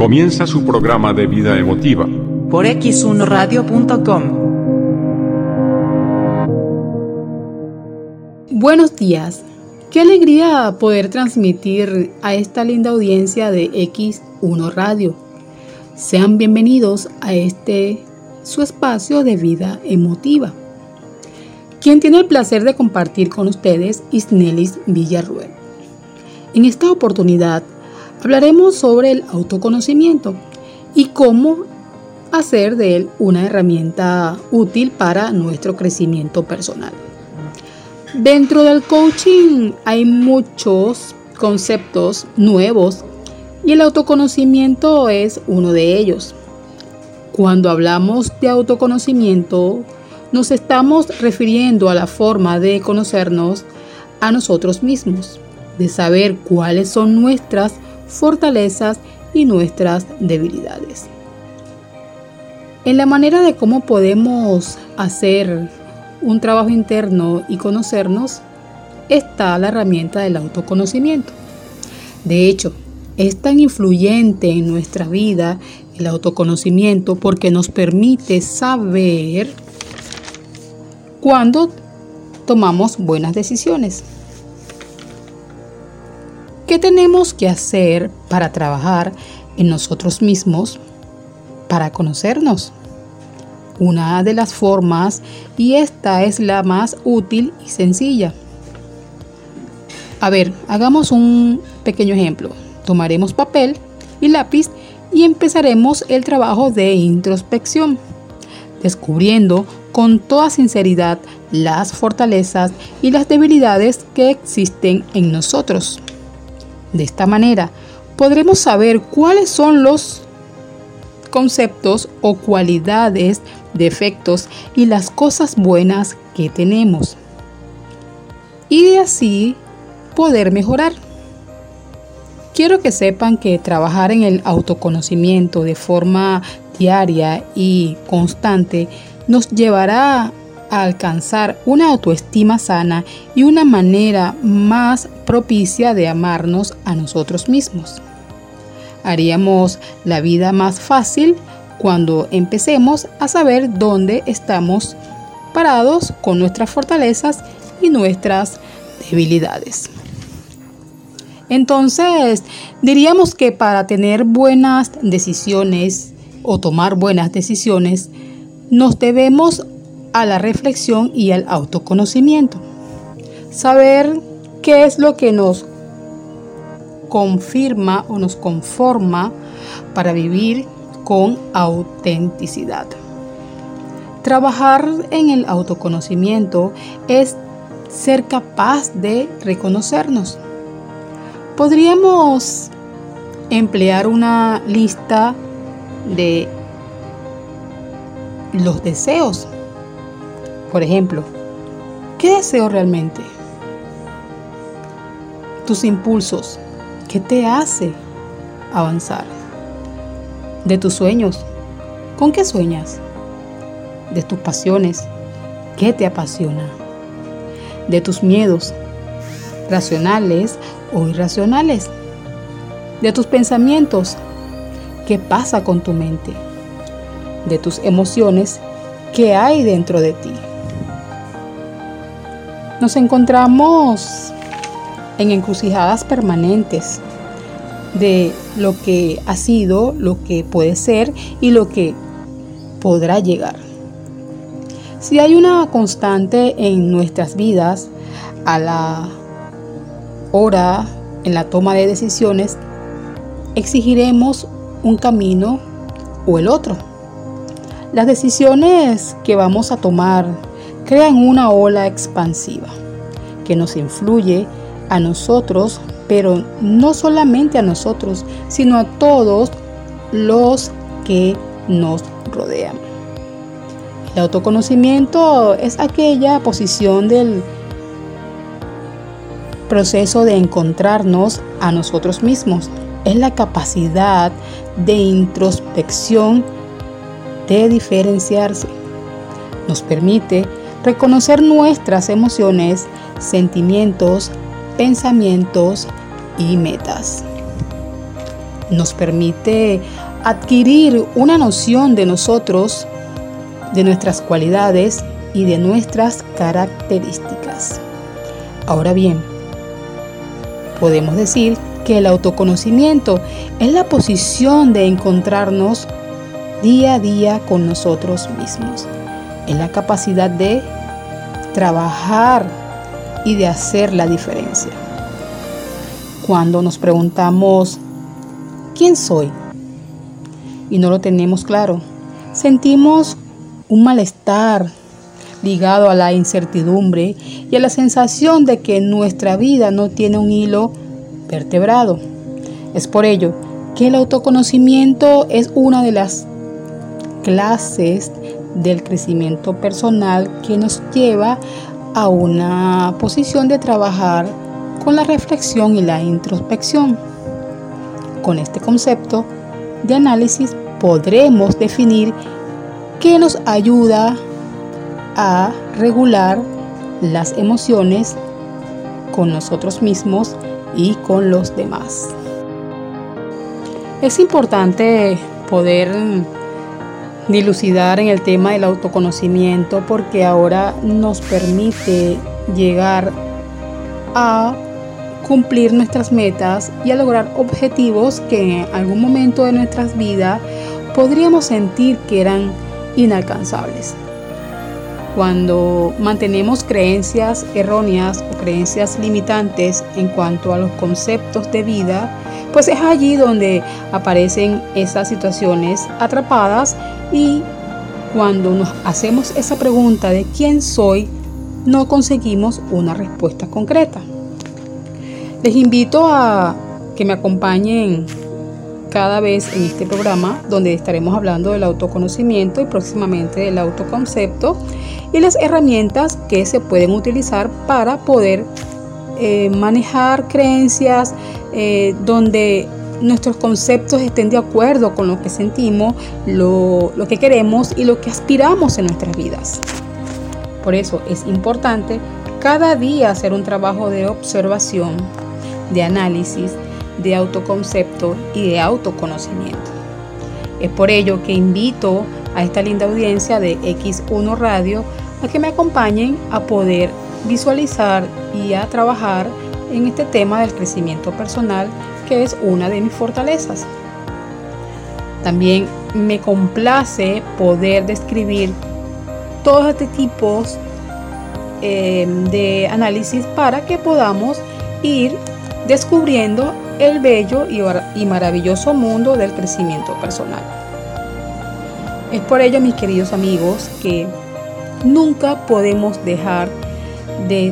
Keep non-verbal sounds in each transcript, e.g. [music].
Comienza su programa de vida emotiva. Por x1radio.com. Buenos días. Qué alegría poder transmitir a esta linda audiencia de X1 Radio. Sean bienvenidos a este su espacio de vida emotiva. Quien tiene el placer de compartir con ustedes Isnelis Villarruel. En esta oportunidad hablaremos sobre el autoconocimiento y cómo hacer de él una herramienta útil para nuestro crecimiento personal. Dentro del coaching hay muchos conceptos nuevos y el autoconocimiento es uno de ellos. Cuando hablamos de autoconocimiento, nos estamos refiriendo a la forma de conocernos a nosotros mismos, de saber cuáles son nuestras fortalezas y nuestras debilidades. En la manera de cómo podemos hacer un trabajo interno y conocernos está la herramienta del autoconocimiento. De hecho, es tan influyente en nuestra vida el autoconocimiento porque nos permite saber cuándo tomamos buenas decisiones. ¿Qué tenemos que hacer para trabajar en nosotros mismos para conocernos? Una de las formas, y esta es la más útil y sencilla. A ver, hagamos un pequeño ejemplo. Tomaremos papel y lápiz y empezaremos el trabajo de introspección, descubriendo con toda sinceridad las fortalezas y las debilidades que existen en nosotros. De esta manera, podremos saber cuáles son los conceptos o cualidades, defectos y las cosas buenas que tenemos. Y de así poder mejorar. Quiero que sepan que trabajar en el autoconocimiento de forma diaria y constante nos llevará alcanzar una autoestima sana y una manera más propicia de amarnos a nosotros mismos. Haríamos la vida más fácil cuando empecemos a saber dónde estamos parados con nuestras fortalezas y nuestras debilidades. Entonces, diríamos que para tener buenas decisiones o tomar buenas decisiones, nos debemos a la reflexión y al autoconocimiento. Saber qué es lo que nos confirma o nos conforma para vivir con autenticidad. Trabajar en el autoconocimiento es ser capaz de reconocernos. Podríamos emplear una lista de los deseos por ejemplo, ¿qué deseo realmente? Tus impulsos, ¿qué te hace avanzar? De tus sueños, ¿con qué sueñas? De tus pasiones, ¿qué te apasiona? De tus miedos, racionales o irracionales. De tus pensamientos, ¿qué pasa con tu mente? De tus emociones, ¿qué hay dentro de ti? Nos encontramos en encrucijadas permanentes de lo que ha sido, lo que puede ser y lo que podrá llegar. Si hay una constante en nuestras vidas a la hora en la toma de decisiones, exigiremos un camino o el otro. Las decisiones que vamos a tomar crean una ola expansiva que nos influye a nosotros, pero no solamente a nosotros, sino a todos los que nos rodean. El autoconocimiento es aquella posición del proceso de encontrarnos a nosotros mismos. Es la capacidad de introspección, de diferenciarse. Nos permite reconocer nuestras emociones, sentimientos, pensamientos y metas. nos permite adquirir una noción de nosotros, de nuestras cualidades y de nuestras características. Ahora bien, podemos decir que el autoconocimiento es la posición de encontrarnos día a día con nosotros mismos. Es la capacidad de trabajar y de hacer la diferencia. Cuando nos preguntamos, ¿quién soy? Y no lo tenemos claro, sentimos un malestar ligado a la incertidumbre y a la sensación de que nuestra vida no tiene un hilo vertebrado. Es por ello que el autoconocimiento es una de las clases del crecimiento personal que nos lleva a una posición de trabajar con la reflexión y la introspección. Con este concepto de análisis podremos definir qué nos ayuda a regular las emociones con nosotros mismos y con los demás. Es importante poder dilucidar en el tema del autoconocimiento porque ahora nos permite llegar a cumplir nuestras metas y a lograr objetivos que en algún momento de nuestras vidas podríamos sentir que eran inalcanzables. Cuando mantenemos creencias erróneas o creencias limitantes en cuanto a los conceptos de vida, pues es allí donde aparecen esas situaciones atrapadas y cuando nos hacemos esa pregunta de quién soy, no conseguimos una respuesta concreta. Les invito a que me acompañen cada vez en este programa donde estaremos hablando del autoconocimiento y próximamente del autoconcepto y las herramientas que se pueden utilizar para poder eh, manejar creencias eh, donde nuestros conceptos estén de acuerdo con lo que sentimos, lo, lo que queremos y lo que aspiramos en nuestras vidas. Por eso es importante cada día hacer un trabajo de observación, de análisis, de autoconcepto y de autoconocimiento. Es por ello que invito a esta linda audiencia de X1 Radio a que me acompañen a poder visualizar y a trabajar en este tema del crecimiento personal que es una de mis fortalezas. También me complace poder describir todos este tipos eh, de análisis para que podamos ir descubriendo el bello y maravilloso mundo del crecimiento personal. Es por ello, mis queridos amigos, que nunca podemos dejar de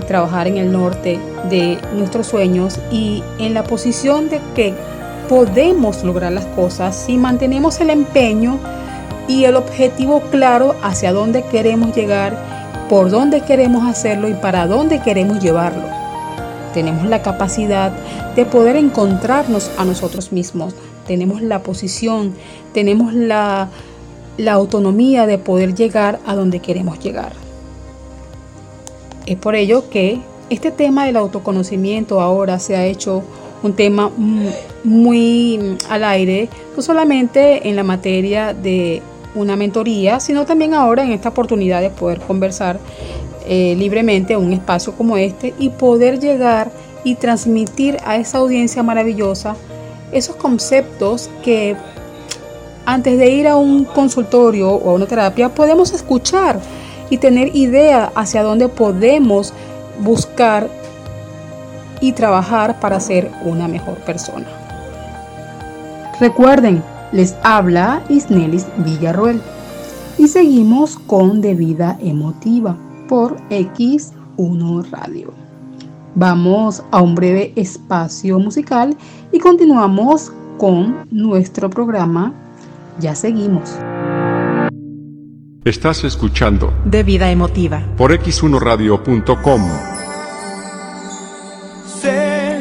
trabajar en el norte de nuestros sueños y en la posición de que podemos lograr las cosas si mantenemos el empeño y el objetivo claro hacia dónde queremos llegar, por dónde queremos hacerlo y para dónde queremos llevarlo. Tenemos la capacidad de poder encontrarnos a nosotros mismos. Tenemos la posición, tenemos la, la autonomía de poder llegar a donde queremos llegar. Es por ello que este tema del autoconocimiento ahora se ha hecho un tema muy al aire, no solamente en la materia de una mentoría, sino también ahora en esta oportunidad de poder conversar eh, libremente en un espacio como este y poder llegar y transmitir a esa audiencia maravillosa esos conceptos que antes de ir a un consultorio o a una terapia podemos escuchar y tener idea hacia dónde podemos buscar y trabajar para ser una mejor persona. Recuerden, les habla Isnelis Villarruel y seguimos con De Vida Emotiva por X1 Radio. Vamos a un breve espacio musical y continuamos con nuestro programa. Ya seguimos. Estás escuchando De Vida Emotiva por x1radio.com. Sé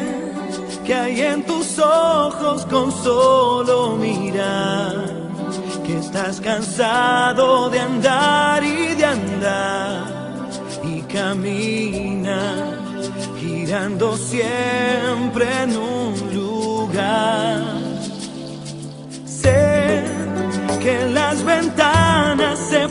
que hay en tus ojos con solo mirar que estás cansado de andar y de andar y camina girando siempre en un lugar. Sé que las ventanas se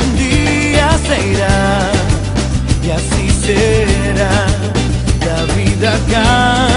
un día se irá y así será la vida acá.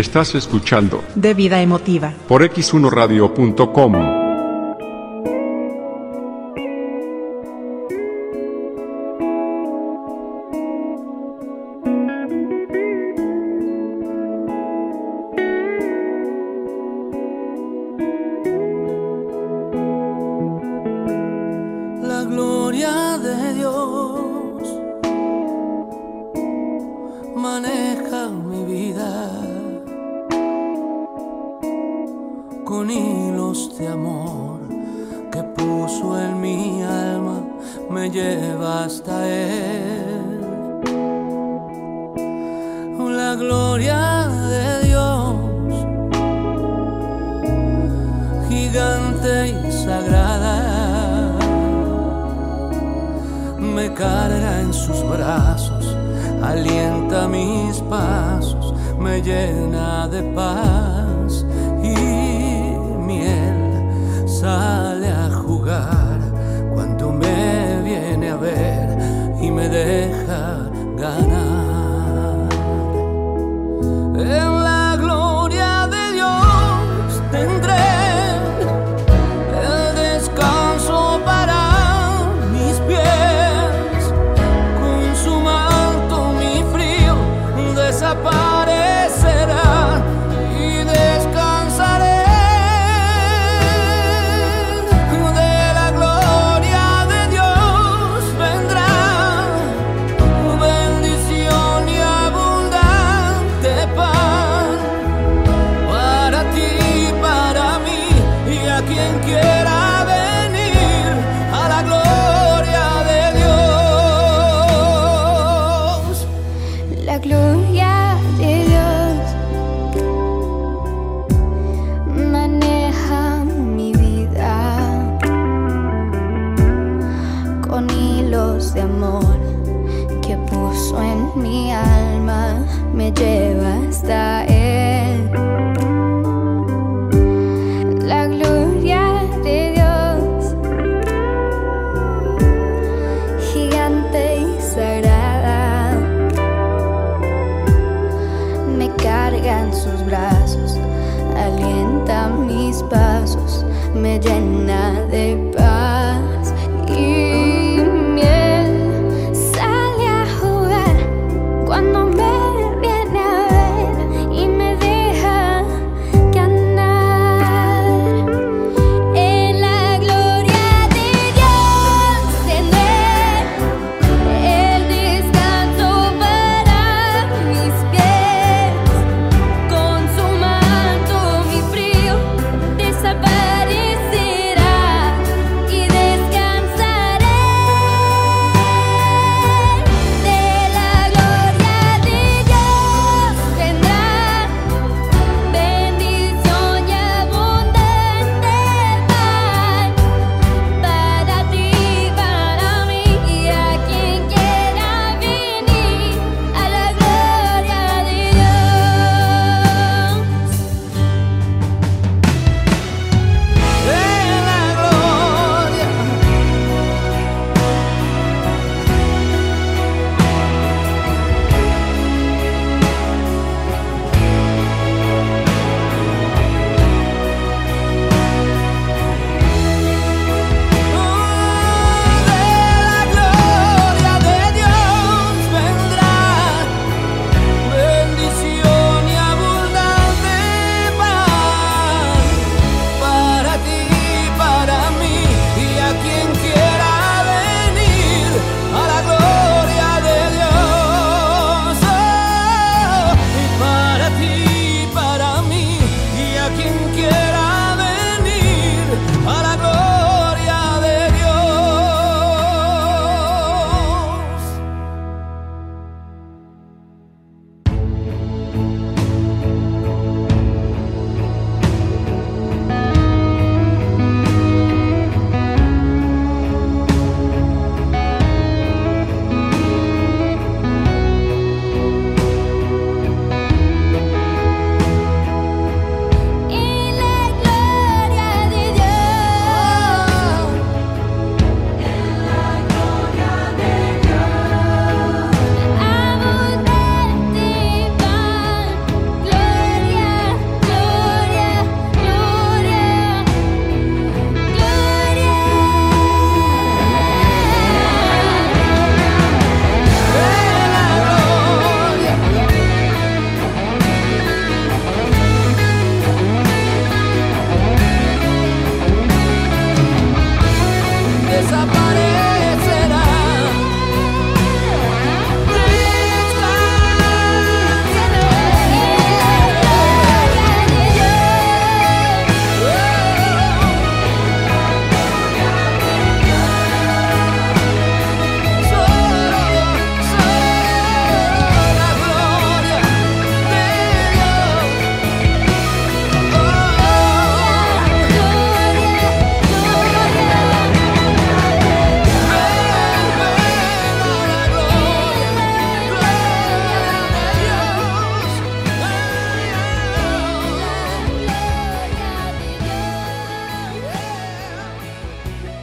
Estás escuchando De Vida Emotiva por x1radio.com.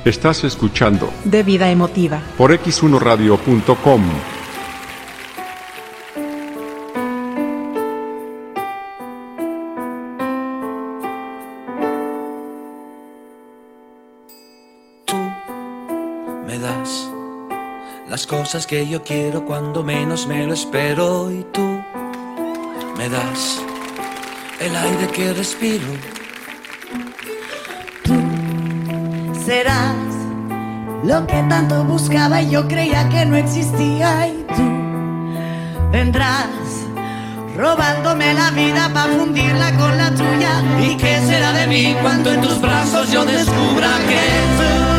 Estás escuchando De vida emotiva. por x1radio.com. Tú me das las cosas que yo quiero cuando menos me lo espero y tú me das el aire que respiro. Serás lo que tanto buscaba y yo creía que no existía. Y tú vendrás robándome la vida para fundirla con la tuya. Y qué será de mí cuando en tus brazos yo descubra que tú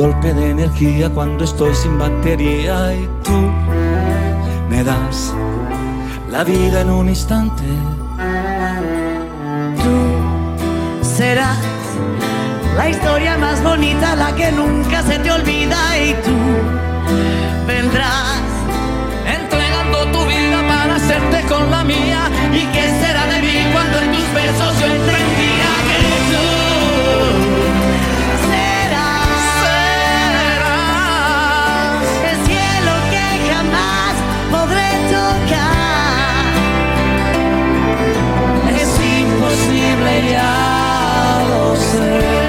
golpe de energía cuando estoy sin batería y tú me das la vida en un instante. Tú serás la historia más bonita, la que nunca se te olvida y tú vendrás entregando tu vida para hacerte con la mía y qué será de mí cuando en tus versos yo entre confiado ser.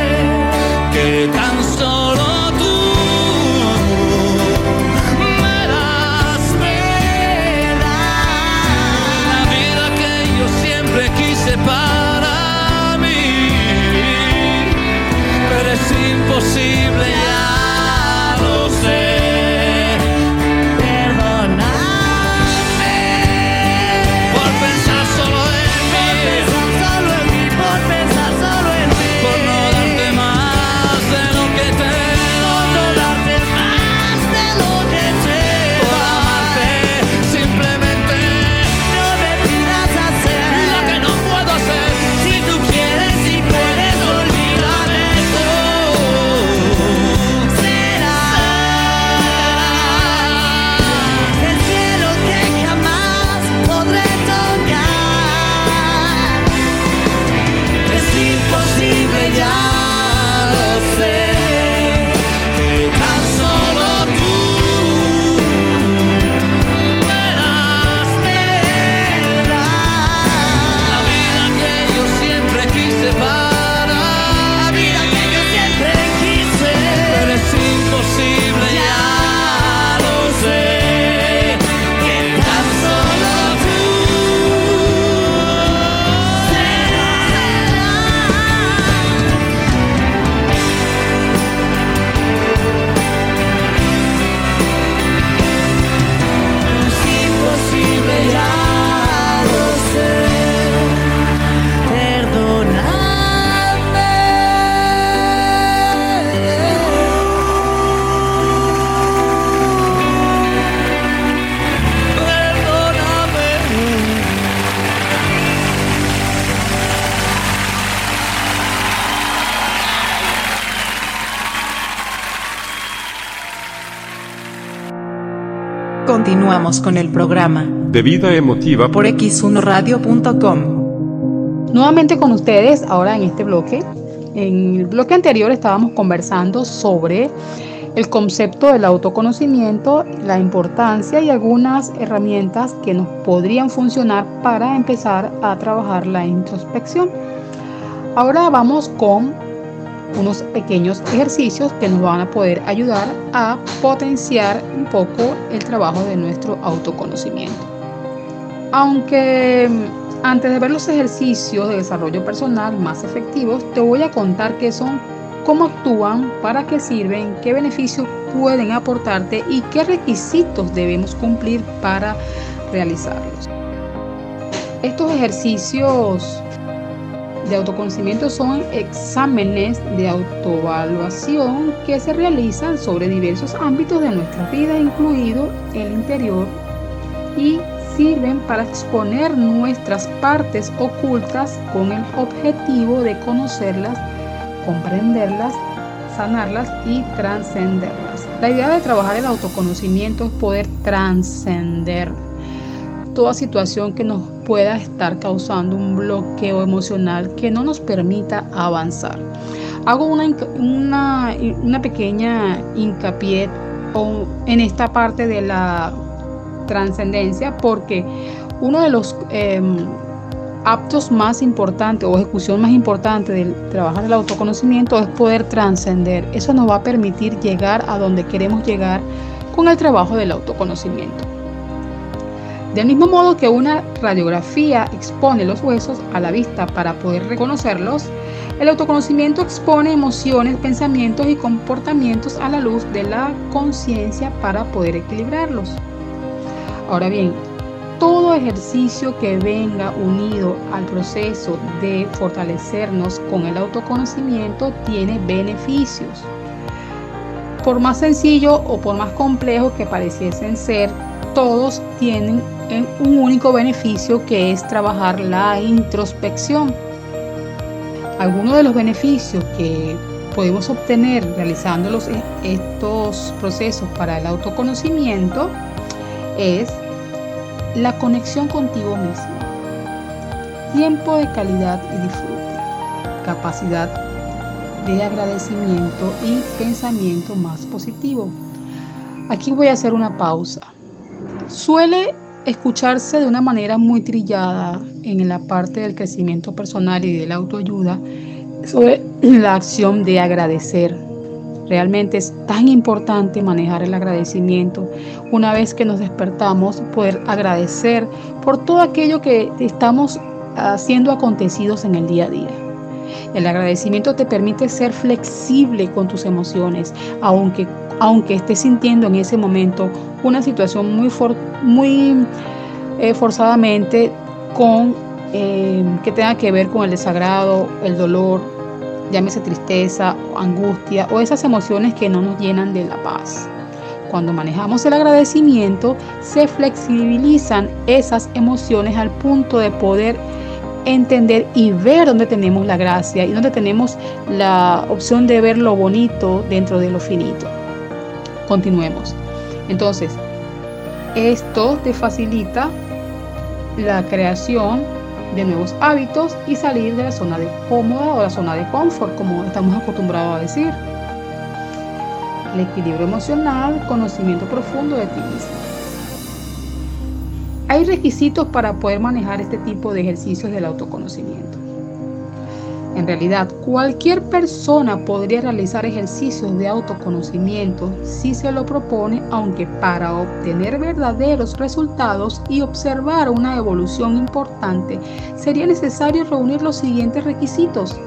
Continuamos con el programa De vida emotiva por x1radio.com. Nuevamente con ustedes, ahora en este bloque. En el bloque anterior estábamos conversando sobre el concepto del autoconocimiento, la importancia y algunas herramientas que nos podrían funcionar para empezar a trabajar la introspección. Ahora vamos con unos pequeños ejercicios que nos van a poder ayudar a potenciar un poco el trabajo de nuestro autoconocimiento. Aunque mm, antes de ver los ejercicios de desarrollo personal más efectivos, te voy a contar qué son, cómo actúan, para qué sirven, qué beneficios pueden aportarte y qué requisitos debemos cumplir para realizarlos. Estos ejercicios de autoconocimiento son exámenes de autoevaluación que se realizan sobre diversos ámbitos de nuestra vida, incluido el interior, y sirven para exponer nuestras partes ocultas con el objetivo de conocerlas, comprenderlas, sanarlas y trascenderlas. La idea de trabajar el autoconocimiento es poder trascender toda situación que nos pueda estar causando un bloqueo emocional que no nos permita avanzar. Hago una, una, pequeña hincapié en esta parte de la trascendencia porque uno de los em, actos más importantes o ejecución más importante del trabajar el autoconocimiento es poder trascender. Eso nos va a permitir llegar a donde queremos llegar con el trabajo del autoconocimiento. Del mismo modo que una radiografía expone los huesos a la vista para poder reconocerlos, el autoconocimiento expone emociones, pensamientos y comportamientos a la luz de la conciencia para poder equilibrarlos. Ahora bien, todo ejercicio que venga unido al proceso de fortalecernos con el autoconocimiento tiene beneficios. Por más sencillo o por más complejo que pareciesen ser, todos tienen un único beneficio que es trabajar la introspección. Algunos de los beneficios que podemos obtener realizando e, estos procesos para el autoconocimiento es la conexión contigo mismo, tiempo de calidad y disfrute, capacidad de agradecimiento y pensamiento más positivo. Aquí voy a hacer una pausa. Suele escucharse de una manera muy trillada en la parte del crecimiento personal y de la autoayuda sobre [clears throat] la acción de agradecer. Realmente es tan importante manejar el agradecimiento. Una vez que nos despertamos, poder agradecer por todo aquello que estamos haciendo acontecidos en el día a día. El agradecimiento te permite ser flexible con tus emociones, aunque, aunque estés sintiendo en ese momento una situación muy, eh, forzadamente con eh, que tenga que ver con el desagrado, el dolor, llámese tristeza, angustia o esas emociones que no nos llenan de la paz. Cuando manejamos el agradecimiento, se flexibilizan esas emociones al punto de poder entender y ver dónde tenemos la gracia y dónde tenemos la opción de ver lo bonito dentro de lo finito. Continuemos. Entonces, esto te facilita la creación de nuevos hábitos y salir de la zona de cómoda o la zona de confort, como estamos acostumbrados a decir. El equilibrio emocional, conocimiento profundo de ti mismo. Hay requisitos para poder manejar este tipo de ejercicios del autoconocimiento. En realidad, cualquier persona podría realizar ejercicios de autoconocimiento si se lo propone, aunque para obtener verdaderos resultados y observar una evolución importante sería necesario reunir los siguientes requisitos.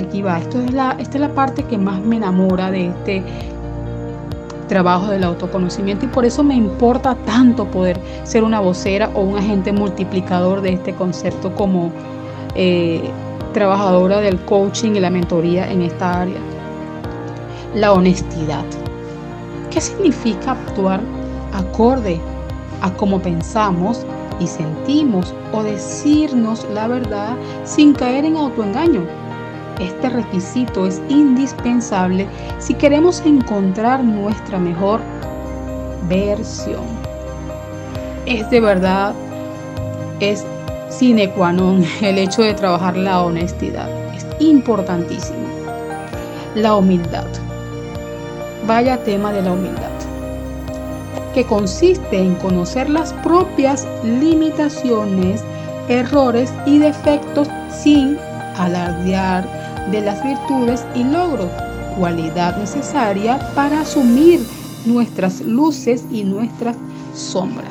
Aquí va, esto es la, esta es la parte que más me enamora de este trabajo del autoconocimiento y por eso me importa tanto poder ser una vocera o un agente multiplicador de este concepto como eh, trabajadora del coaching y la mentoría en esta área. La honestidad. ¿Qué significa actuar acorde a cómo pensamos y sentimos o decirnos la verdad sin caer en autoengaño? Este requisito es indispensable si queremos encontrar nuestra mejor versión. Es de verdad, es sine qua non [laughs] el hecho de trabajar la honestidad. Es importantísimo. La humildad. Vaya tema de la humildad. Que consiste en conocer las propias limitaciones, errores y defectos sin alardear de las virtudes y logros, cualidad necesaria para asumir nuestras luces y nuestras sombras.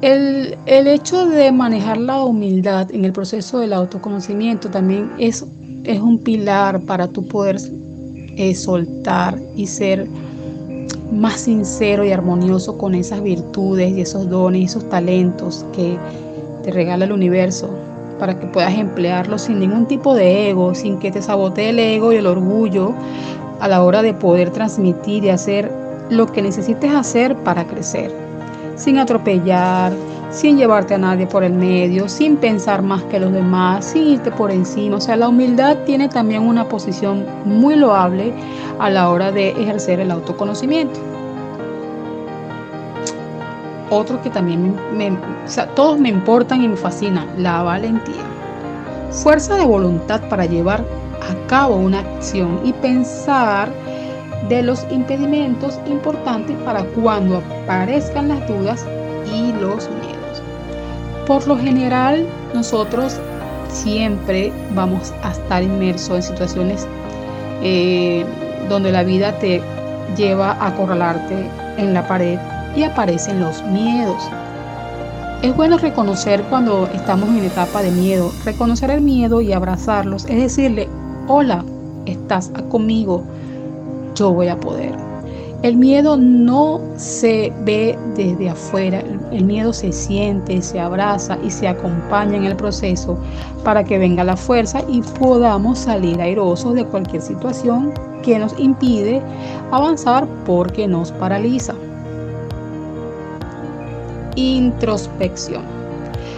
El, hecho de manejar la humildad en el proceso del autoconocimiento también es, es un pilar para tu poder eh, soltar y ser más sincero y armonioso con esas virtudes y esos dones y esos talentos que te regala el universo para que puedas emplearlos sin ningún tipo de ego, sin que te sabotee el ego y el orgullo a la hora de poder transmitir y hacer lo que necesites hacer para crecer, sin atropellar, sin llevarte a nadie por el medio, sin pensar más que los demás, sin irte por encima. O sea, la humildad tiene también una posición muy loable a la hora de ejercer el autoconocimiento. Otro que también me, o sea, todos me importan y me fascinan, la valentía. Fuerza de voluntad para llevar a cabo una acción y pensar de los impedimentos importantes para cuando aparezcan las dudas y los miedos. Por lo general, nosotros siempre vamos a estar inmersos en situaciones eh, donde la vida te lleva a acorralarte en la pared y aparecen los miedos. Es bueno reconocer cuando estamos en etapa de miedo, reconocer el miedo y abrazarlos, es decirle, hola, estás conmigo, yo voy a poder. El miedo no se ve desde afuera, el miedo se siente, se abraza y se acompaña en el proceso para que venga la fuerza y podamos salir airosos de cualquier situación que nos impide avanzar porque nos paraliza. Introspección.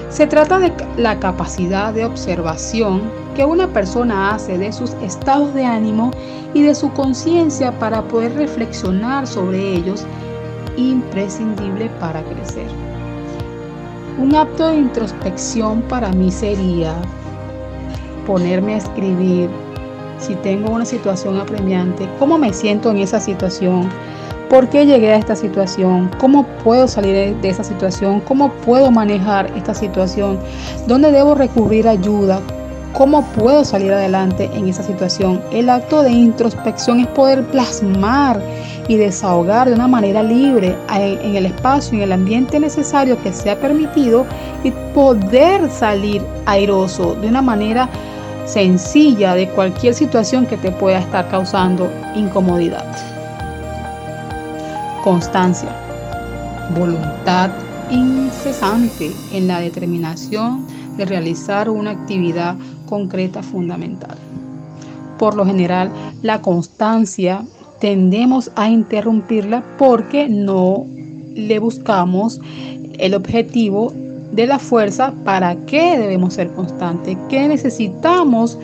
Se trata de la capacidad de observación que una persona hace de sus estados de ánimo y de su conciencia para poder reflexionar sobre ellos, imprescindible para crecer. Un acto de introspección para mí sería ponerme a escribir si tengo una situación apremiante, cómo me siento en esa situación, por qué llegué a esta situación, cómo puedo salir de esa situación, cómo puedo manejar esta situación, dónde debo recurrir ayuda, ¿Cómo puedo salir adelante en esa situación? El acto de introspección es poder plasmar y desahogar de una manera libre en el espacio, en el ambiente necesario que sea permitido y poder salir airoso de una manera sencilla de cualquier situación que te pueda estar causando incomodidad. Constancia, voluntad incesante en la determinación de realizar una actividad concreta fundamental. Por lo general, la constancia tendemos a interrumpirla porque no le buscamos el objetivo de la fuerza, para qué debemos ser constantes, qué necesitamos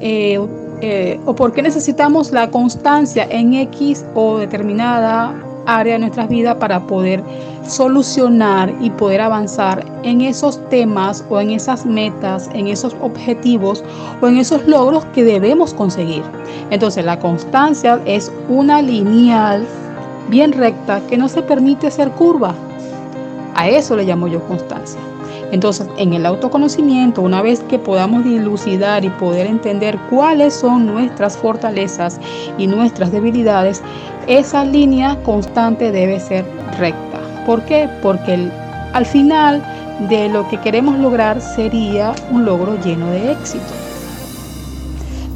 eh, eh, o por qué necesitamos la constancia en X o determinada área de nuestras vidas para poder solucionar y poder avanzar en esos temas o en esas metas, en esos objetivos o en esos logros que debemos conseguir. Entonces la constancia es una lineal bien recta que no se permite hacer curva. A eso le llamo yo constancia. Entonces, en el autoconocimiento, una vez que podamos dilucidar y poder entender cuáles son nuestras fortalezas y nuestras debilidades, esa línea constante debe ser recta. ¿Por qué? Porque al final de lo que queremos lograr sería un logro lleno de éxito.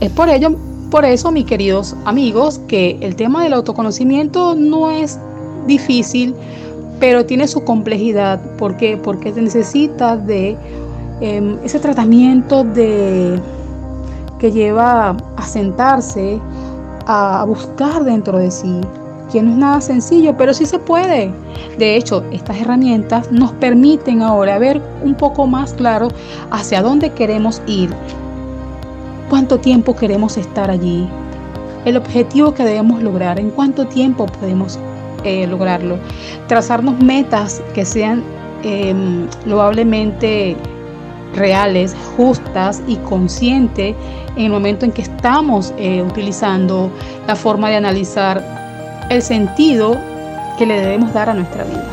Es por ello, por eso, mis queridos amigos, que el tema del autoconocimiento no es difícil, pero tiene su complejidad. ¿Por qué? Porque necesita de em, ese tratamiento de que lleva a sentarse, a buscar dentro de sí, que no es nada sencillo, pero sí se puede. De hecho, estas herramientas nos permiten ahora ver un poco más claro hacia dónde queremos ir, cuánto tiempo queremos estar allí, el objetivo que debemos lograr, en cuánto tiempo podemos eh, lograrlo. Trazarnos metas que sean em, loablemente reales, justas y conscientes en el momento en que estamos eh, utilizando la forma de analizar el sentido que le debemos dar a nuestra vida.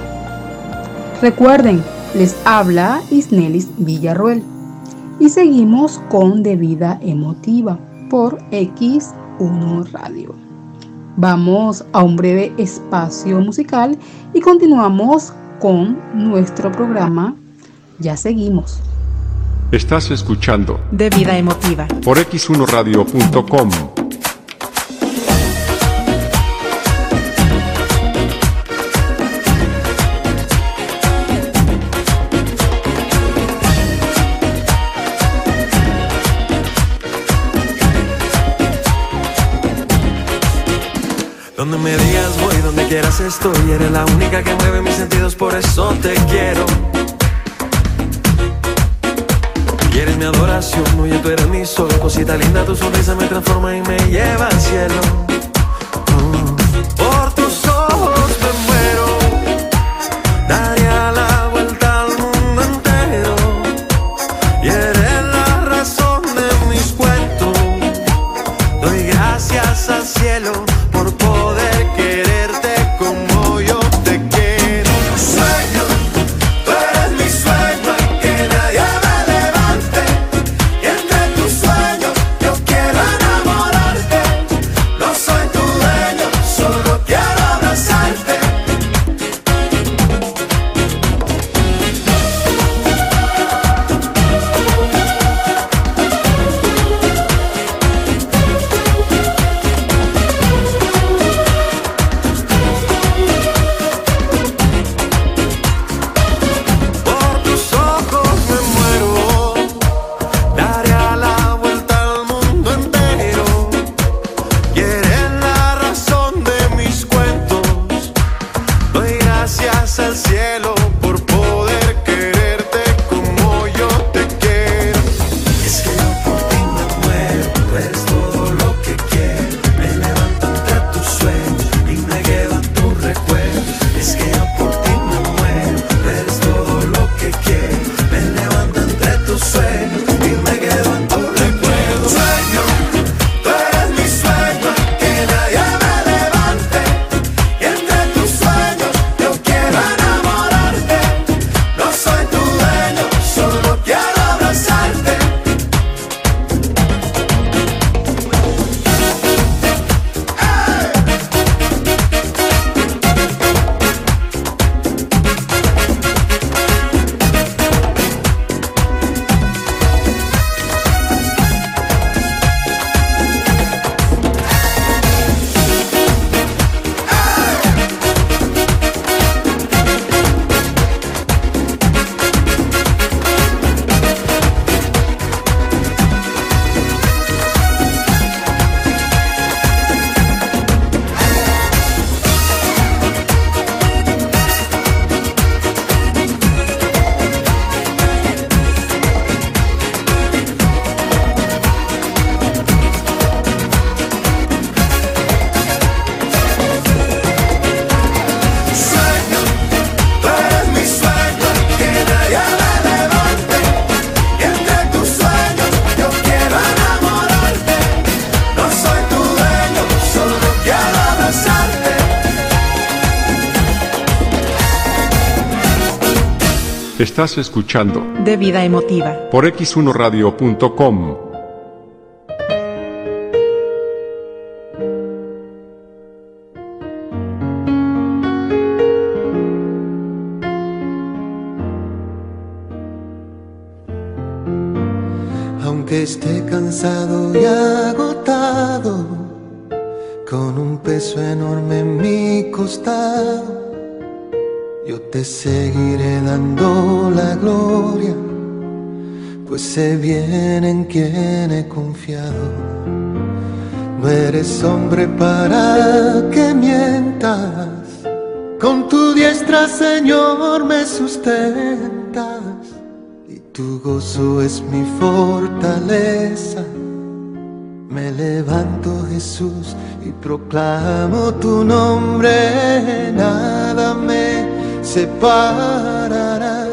Recuerden, les habla Isnelis Villarruel y seguimos con De Vida Emotiva por X1 Radio. Vamos a un breve espacio musical y continuamos con nuestro programa. Ya seguimos. Estás escuchando De vida emotiva. por x1radio.com. quieras estoy. Eres la única que mueve mis sentidos, por eso te quiero. Y eres mi adoración, oye, tú eres mi sol. Cosita linda, tu sonrisa me transforma y me lleva al cielo. Estás escuchando De vida emotiva. por x1radio.com. Aunque esté cansado y agotado, con un peso enorme en mi costado, yo te seguiré dando la gloria, pues sé bien en quién he confiado. No eres hombre para que mientas, con tu diestra, Señor, me sustentas y tu gozo es mi fortaleza. Me levanto Jesús y proclamo tu nombre, nada me separará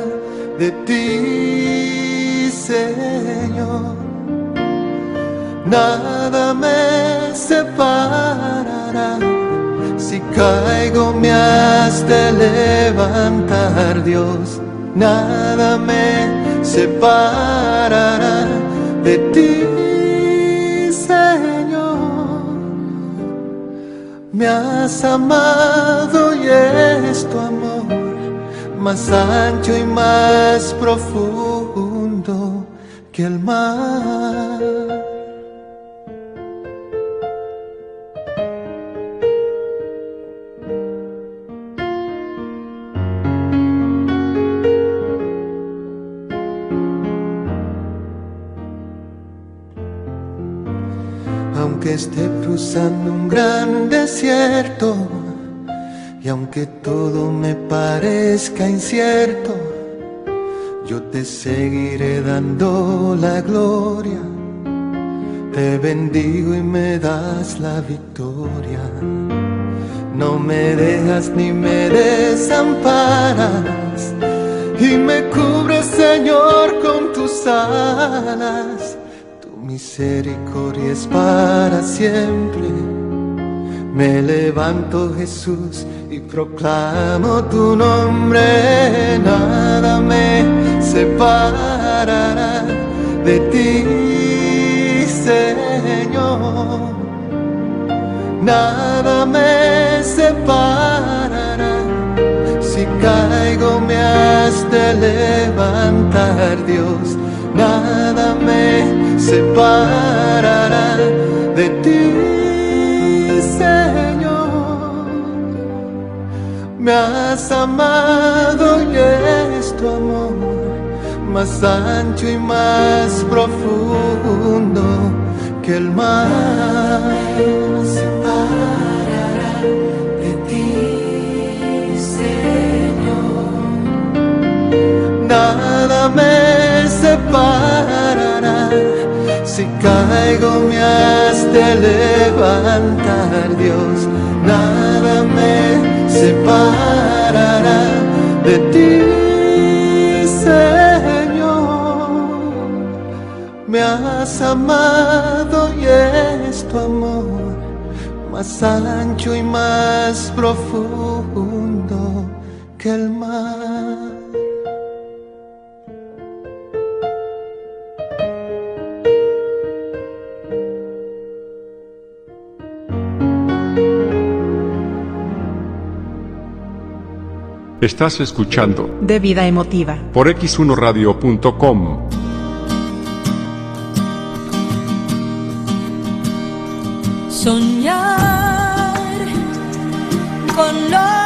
de ti, Señor. Nada me separará. Si caigo me has de levantar, Dios. Nada me separará de ti, Señor. Me has amado y es tu amor más ancho y más profundo que el mar. Aunque esté cruzando un gran desierto, y aunque todo me parezca incierto, yo te seguiré dando la gloria. Te bendigo y me das la victoria. No me dejas ni me desamparas. Y me cubres, Señor, con tus alas. Tu misericordia es para siempre. Me levanto Jesús y proclamo tu nombre, nada me separará de ti, Señor. Nada me separará, si caigo me has de levantar, Dios. Nada me separará de ti. Me has amado y es tu amor más ancho y más profundo que el mar. Me separará de ti, Señor. Nada me separará si caigo me has de levantar, Dios. Nada me separará de ti, Señor. Me has amado y es tu amor más ancho y más profundo que el mar. Estás escuchando De vida emotiva. por x1radio.com. Soñar con lo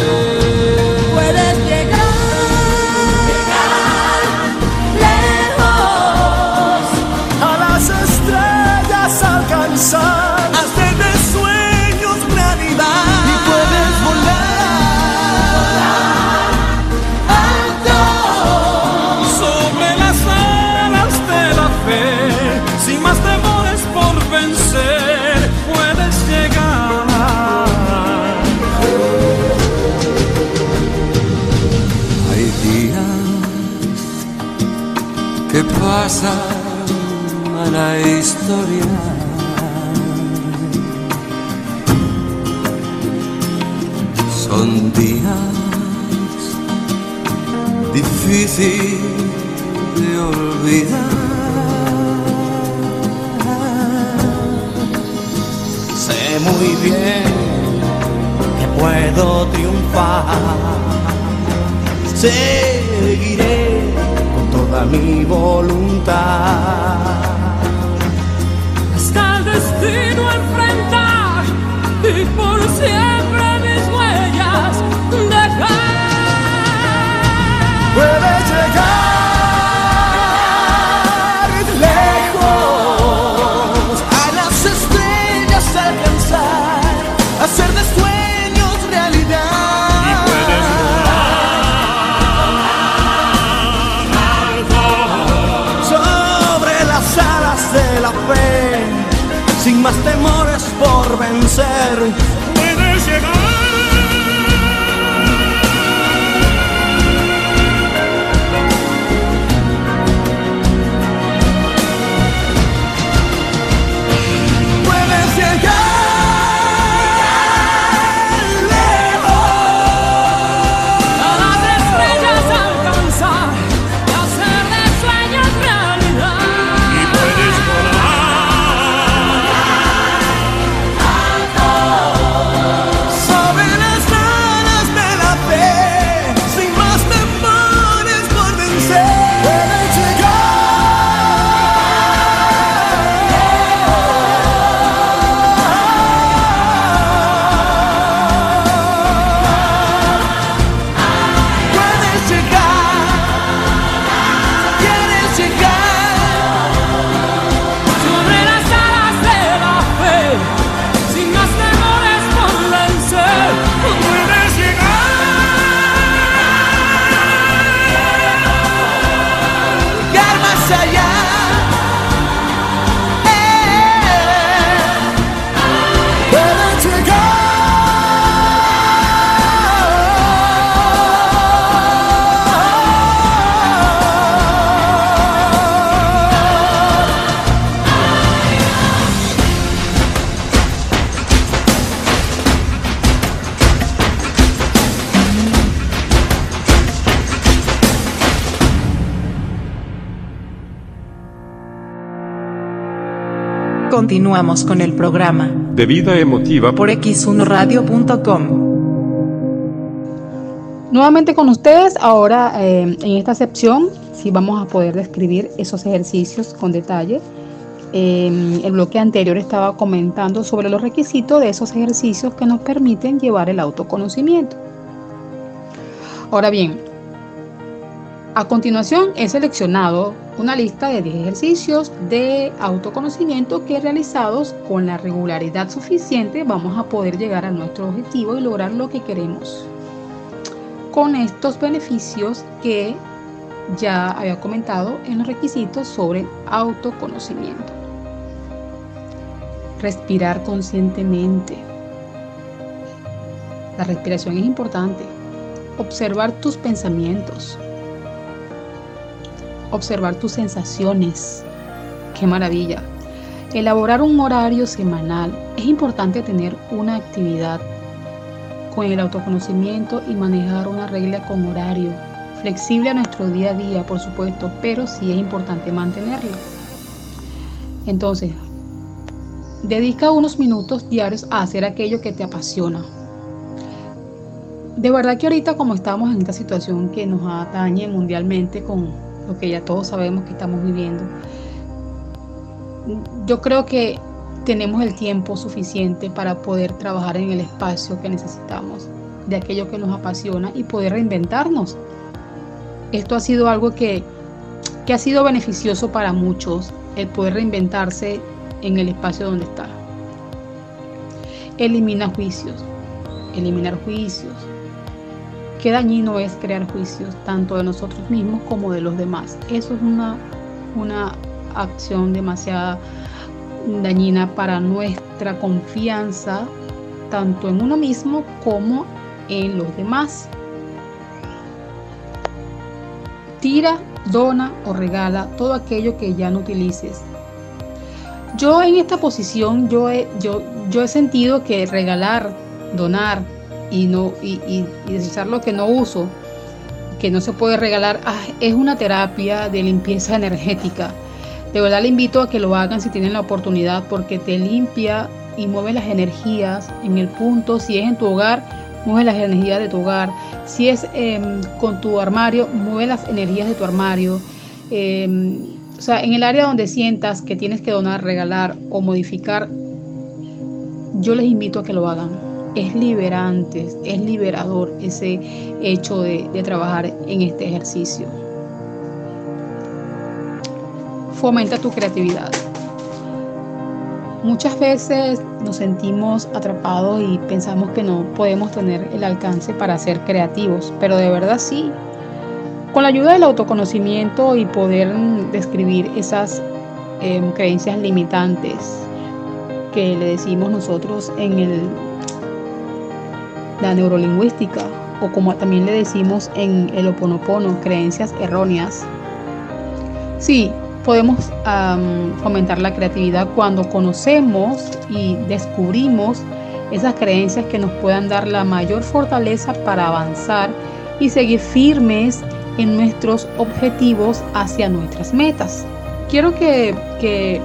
Que pasan a la historia. Son días difícil de olvidar. Sé muy bien que puedo triunfar. Seguiré toda mi voluntad. Hasta el destino enfrentar y por siempre mis huellas dejar. Puedes llegar más temores por vencer. Continuamos con el programa De vida emotiva por x1radio.com. Nuevamente con ustedes, ahora eh, en esta sección sí vamos a poder describir esos ejercicios con detalle. Eh, el bloque anterior estaba comentando sobre los requisitos de esos ejercicios que nos permiten llevar el autoconocimiento. Ahora bien, a continuación he seleccionado una lista de 10 ejercicios de autoconocimiento que realizados con la regularidad suficiente vamos a poder llegar a nuestro objetivo y lograr lo que queremos con estos beneficios que ya había comentado en los requisitos sobre autoconocimiento. Respirar conscientemente. La respiración es importante. Observar tus pensamientos. Observar tus sensaciones. Qué maravilla. Elaborar un horario semanal. Es importante tener una actividad con el autoconocimiento y manejar una regla con horario, flexible a nuestro día a día, por supuesto, pero sí es importante mantenerlo. Entonces, dedica unos minutos diarios a hacer aquello que te apasiona. De verdad que ahorita como estamos en esta situación que nos atañe mundialmente con lo que ya todos sabemos que estamos viviendo, yo creo que tenemos el tiempo suficiente para poder trabajar en el espacio que necesitamos, de aquello que nos apasiona y poder reinventarnos. Esto ha sido algo que, que ha sido beneficioso para muchos, el poder reinventarse en el espacio donde está. Elimina juicios, eliminar juicios. Qué dañino es crear juicios, tanto de nosotros mismos como de los demás. Eso es una, una acción demasiado dañina para nuestra confianza tanto en uno mismo como en los demás. Tira, dona o regala todo aquello que ya no utilices. Yo en esta posición yo he, yo, yo he sentido que regalar, donar y, no, y, y, y desechar lo que no uso, que no se puede regalar, ah, es una terapia de limpieza energética. De verdad le invito a que lo hagan si tienen la oportunidad porque te limpia y mueve las energías en el punto, si es en tu hogar, mueve las energías de tu hogar. Si es em, con tu armario, mueve las energías de tu armario. Em, o sea, en el área donde sientas que tienes que donar, regalar o modificar, yo les invito a que lo hagan. Es liberante, es liberador ese hecho de, trabajar en este ejercicio. Fomenta tu creatividad. Muchas veces nos sentimos atrapados y pensamos que no podemos tener el alcance para ser creativos, pero de verdad sí. Con la ayuda del autoconocimiento y poder describir esas em, creencias limitantes que le decimos nosotros en el, la neurolingüística o como también le decimos en el oponopono, creencias erróneas. Sí, podemos fomentar la creatividad cuando conocemos y descubrimos esas creencias que nos puedan dar la mayor fortaleza para avanzar y seguir firmes en nuestros objetivos hacia nuestras metas. Quiero que, que,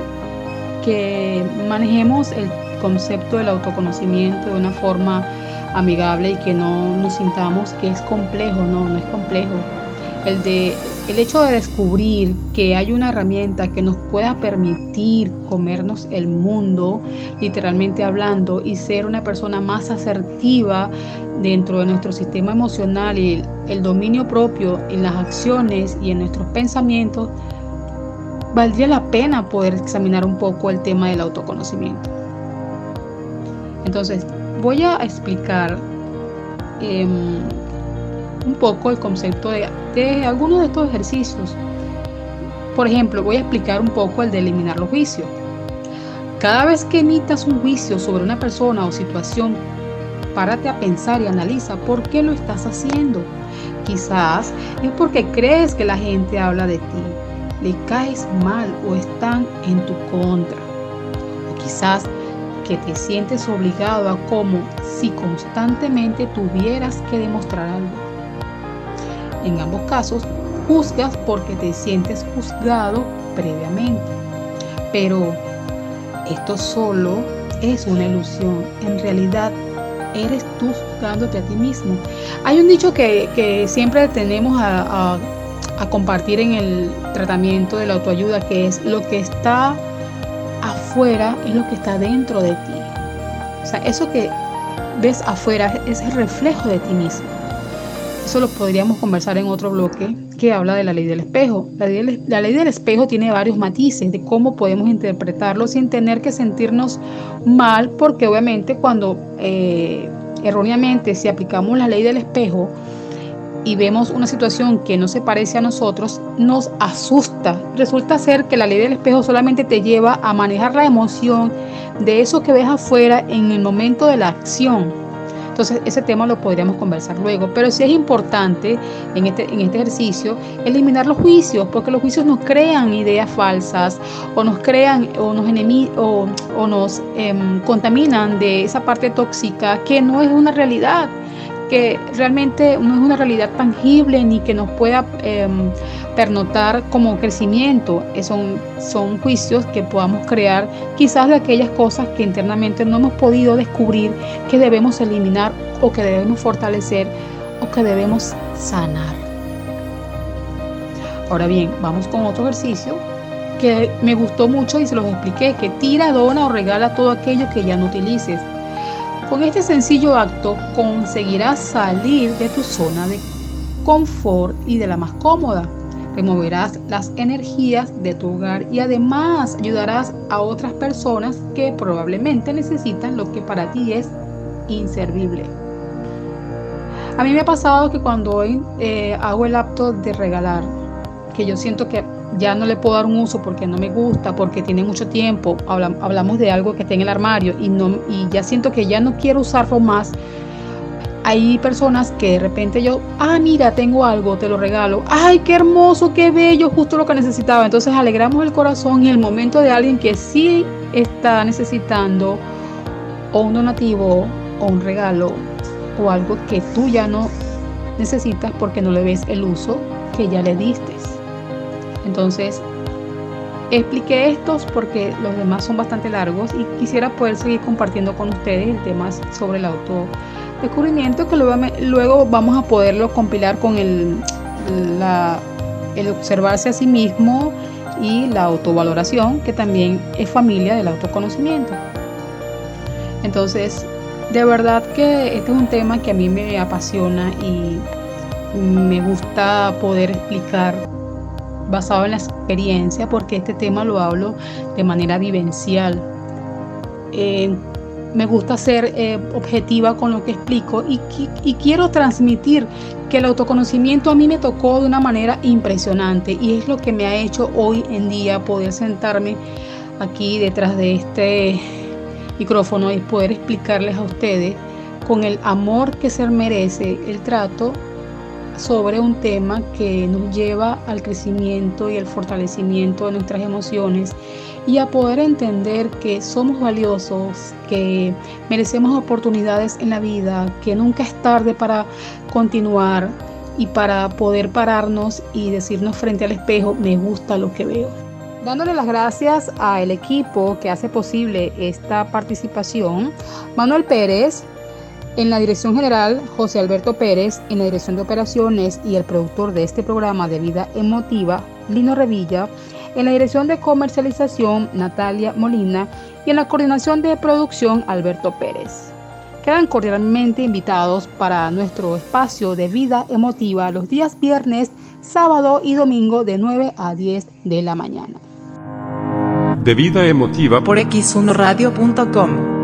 que manejemos el concepto del autoconocimiento de una forma amigable y que no nos sintamos que es complejo, no, no es complejo. El de el hecho de descubrir que hay una herramienta que nos pueda permitir comernos el mundo, literalmente hablando, y ser una persona más asertiva dentro de nuestro sistema emocional y el, dominio propio en las acciones y en nuestros pensamientos, valdría la pena poder examinar un poco el tema del autoconocimiento. Entonces, voy a explicar em, un poco el concepto de, de algunos de estos ejercicios. Por ejemplo, voy a explicar un poco el de eliminar los juicios. Cada vez que emitas un juicio sobre una persona o situación, párate a pensar y analiza por qué lo estás haciendo. Quizás es porque crees que la gente habla de ti, le caes mal o están en tu contra. O quizás que te sientes obligado a como si constantemente tuvieras que demostrar algo. En ambos casos, juzgas porque te sientes juzgado previamente. Pero esto solo es una ilusión. En realidad, eres tú juzgándote a ti mismo. Hay un dicho que, siempre tenemos a, a compartir en el tratamiento de la autoayuda, que es lo que está es lo que está dentro de ti. O sea, eso que ves afuera es el reflejo de ti mismo. Eso lo podríamos conversar en otro bloque que habla de la ley del espejo. La ley del, espejo tiene varios matices de cómo podemos interpretarlo sin tener que sentirnos mal, porque obviamente cuando eh, erróneamente si aplicamos la ley del espejo y vemos una situación que no se parece a nosotros, nos asusta. Resulta ser que la ley del espejo solamente te lleva a manejar la emoción de eso que ves afuera en el momento de la acción entonces, ese tema lo podríamos conversar luego. Pero sí es importante en este, en este ejercicio eliminar los juicios, porque los juicios nos crean ideas falsas o nos crean o nos, o, o nos em, contaminan de esa parte tóxica que no es una realidad que realmente no es una realidad tangible ni que nos pueda em, pernotar como crecimiento. Eh, son, son juicios que podamos crear quizás de aquellas cosas que internamente no hemos podido descubrir que debemos eliminar o que debemos fortalecer o que debemos sanar. Ahora bien, vamos con otro ejercicio que me gustó mucho y se los expliqué, que tira, dona o regala todo aquello que ya no utilices. Con este sencillo acto conseguirás salir de tu zona de confort y de la más cómoda. Removerás las energías de tu hogar y además ayudarás a otras personas que probablemente necesitan lo que para ti es inservible. A mí me ha pasado que cuando hoy eh, hago el acto de regalar, que yo siento que ya no le puedo dar un uso porque no me gusta, porque tiene mucho tiempo, hablamos de algo que está en el armario y, no, y ya siento que ya no quiero usarlo más, hay personas que de repente yo, ah, mira, tengo algo, te lo regalo. Ay, qué hermoso, qué bello, justo lo que necesitaba. Entonces alegramos el corazón y el momento de alguien que sí está necesitando o un donativo o un regalo o algo que tú ya no necesitas porque no le ves el uso que ya le diste. Entonces, expliqué estos porque los demás son bastante largos y quisiera poder seguir compartiendo con ustedes el tema sobre el descubrimiento que luego, luego vamos a poderlo compilar con el, el observarse a sí mismo y la autovaloración, que también es familia del autoconocimiento. Entonces, de verdad que este es un tema que a mí me apasiona y me gusta poder explicar basado en la experiencia, porque este tema lo hablo de manera vivencial. Eh, me gusta ser eh, objetiva con lo que explico y, y, quiero transmitir que el autoconocimiento a mí me tocó de una manera impresionante y es lo que me ha hecho hoy en día poder sentarme aquí detrás de este micrófono y poder explicarles a ustedes con el amor que se merece el trato sobre un tema que nos lleva al crecimiento y el fortalecimiento de nuestras emociones y a poder entender que somos valiosos, que merecemos oportunidades en la vida, que nunca es tarde para continuar y para poder pararnos y decirnos frente al espejo, me gusta lo que veo. Dándole las gracias al equipo que hace posible esta participación, Manuel Pérez, en la dirección general, José Alberto Pérez, en la dirección de operaciones y el productor de este programa de vida emotiva, Lino Revilla, en la dirección de comercialización, Natalia Molina, y en la coordinación de producción, Alberto Pérez. Quedan cordialmente invitados para nuestro espacio de vida emotiva los días viernes, sábado y domingo de 9 a 10 de la mañana. De vida emotiva por x1radio.com.